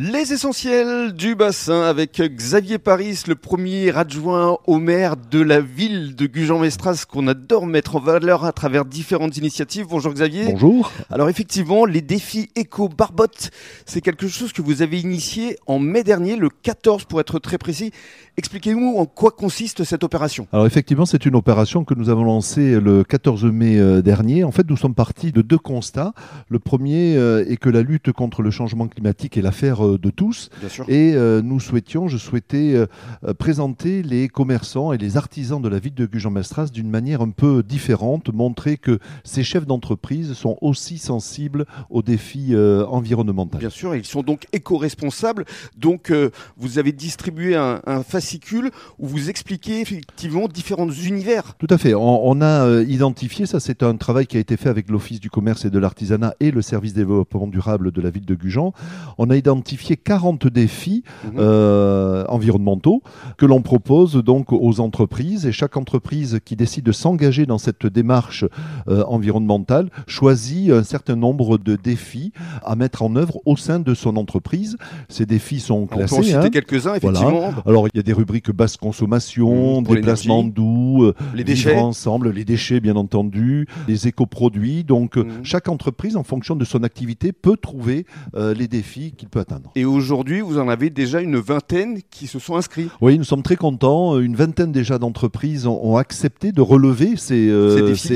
Les essentiels du bassin avec Xavier Paris, le premier adjoint au maire de la ville de Gujan-Mestras qu'on adore mettre en valeur à travers différentes initiatives. Bonjour Xavier. Bonjour. Alors effectivement, les défis éco-barbotte, c'est quelque chose que vous avez initié en mai dernier, le 14 pour être très précis. Expliquez-nous en quoi consiste cette opération. Alors effectivement, c'est une opération que nous avons lancée le 14 mai euh, dernier. En fait, nous sommes partis de deux constats. Le premier euh, est que la lutte contre le changement climatique est l'affaire euh, de tous. Et nous souhaitions, je souhaitais présenter les commerçants et les artisans de la ville de Gujan-Mestras d'une manière un peu différente, montrer que ces chefs d'entreprise sont aussi sensibles aux défis environnementaux. Bien sûr, ils sont donc éco-responsables. Donc vous avez distribué un, un où vous expliquez effectivement différents univers. Tout à fait. On, a euh, identifié, ça c'est un travail qui a été fait avec l'Office du commerce et de l'artisanat et le service développement durable de la ville de Gujan. On a identifié 40 défis mhm. euh, environnementaux que l'on propose donc aux entreprises et chaque entreprise qui décide de s'engager dans cette démarche euh, environnementale choisit un certain nombre de défis à mettre en œuvre au sein de son entreprise. Ces défis sont classés. On peut en citer hein. quelques-uns effectivement. Alors il y a des rubriques basse consommation, mmh, déplacement doux, euh, les déchets ensemble, les déchets bien entendu, les éco-produits. Donc mmh. chaque entreprise, en fonction de son activité, peut trouver les défis qu'il peut atteindre. Et aujourd'hui, vous en avez déjà une vingtaine qui se sont inscrits. Oui, nous sommes très contents. Une vingtaine déjà d'entreprises ont, accepté de relever ces,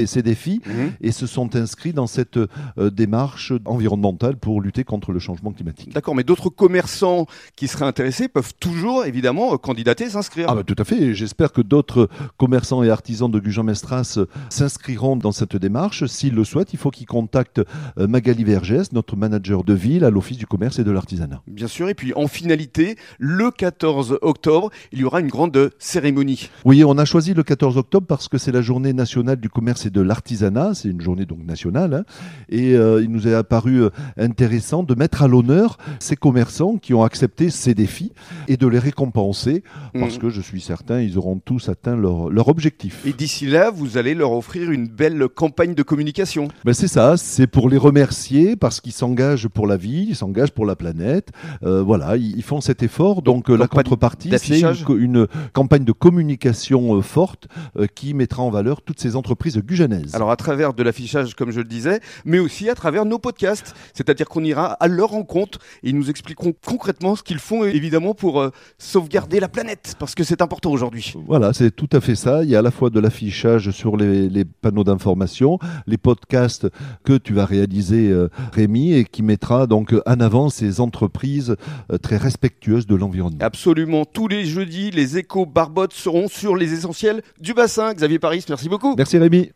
ces défis, mmh. et se sont inscrits dans cette démarche environnementale pour lutter contre le changement climatique. D'accord, mais d'autres commerçants qui seraient intéressés peuvent toujours évidemment candidater, s'inscrire. Ah bah, tout à fait. J'espère que d'autres commerçants et artisans de Gujan-Mestras s'inscriront dans cette démarche. S'ils le souhaitent, il faut qu'ils contactent euh, Magali Vergès, notre manager de ville à l'Office du commerce et de l'artisanat. Bien sûr. Et puis en finalité, le 14 octobre, il y aura une grande cérémonie. Oui, on a choisi le 14 octobre parce que c'est la journée nationale du commerce et de l'artisanat. C'est une journée donc nationale. Hein. et euh, il nous est apparu euh, intéressant de mettre à l'honneur ces commerçants qui ont accepté ces défis et de les récompenser parce mm. que je suis certain ils auront tous atteint leur, leur objectif. Et d'ici là, vous allez leur offrir une belle campagne de communication. Ben c'est ça, c'est pour les remercier parce qu'ils s'engagent pour la vie, ils s'engagent pour la planète. Euh, voilà, ils, font cet effort. Donc, euh, la contrepartie, c'est une, campagne de communication euh, forte qui mettra en valeur toutes ces entreprises gujanaises. Alors à travers de l'affichage, comme je le disais, mais aussi à travers nos podcasts. C'est-à-dire qu'on ira à leur rencontre et ils nous expliqueront concrètement ce qu'ils font évidemment pour sauvegarder la planète, parce que c'est important aujourd'hui. Voilà, c'est tout à fait ça. Il y a à la fois de l'affichage sur les, panneaux d'information, les podcasts que tu vas réaliser, Rémi, et qui mettra donc en avant ces entreprises euh, très respectueuses de l'environnement. Absolument. Tous les jeudis, les échos barbottes seront sur les essentiels du bassin. Xavier Paris, merci beaucoup. Merci Rémi.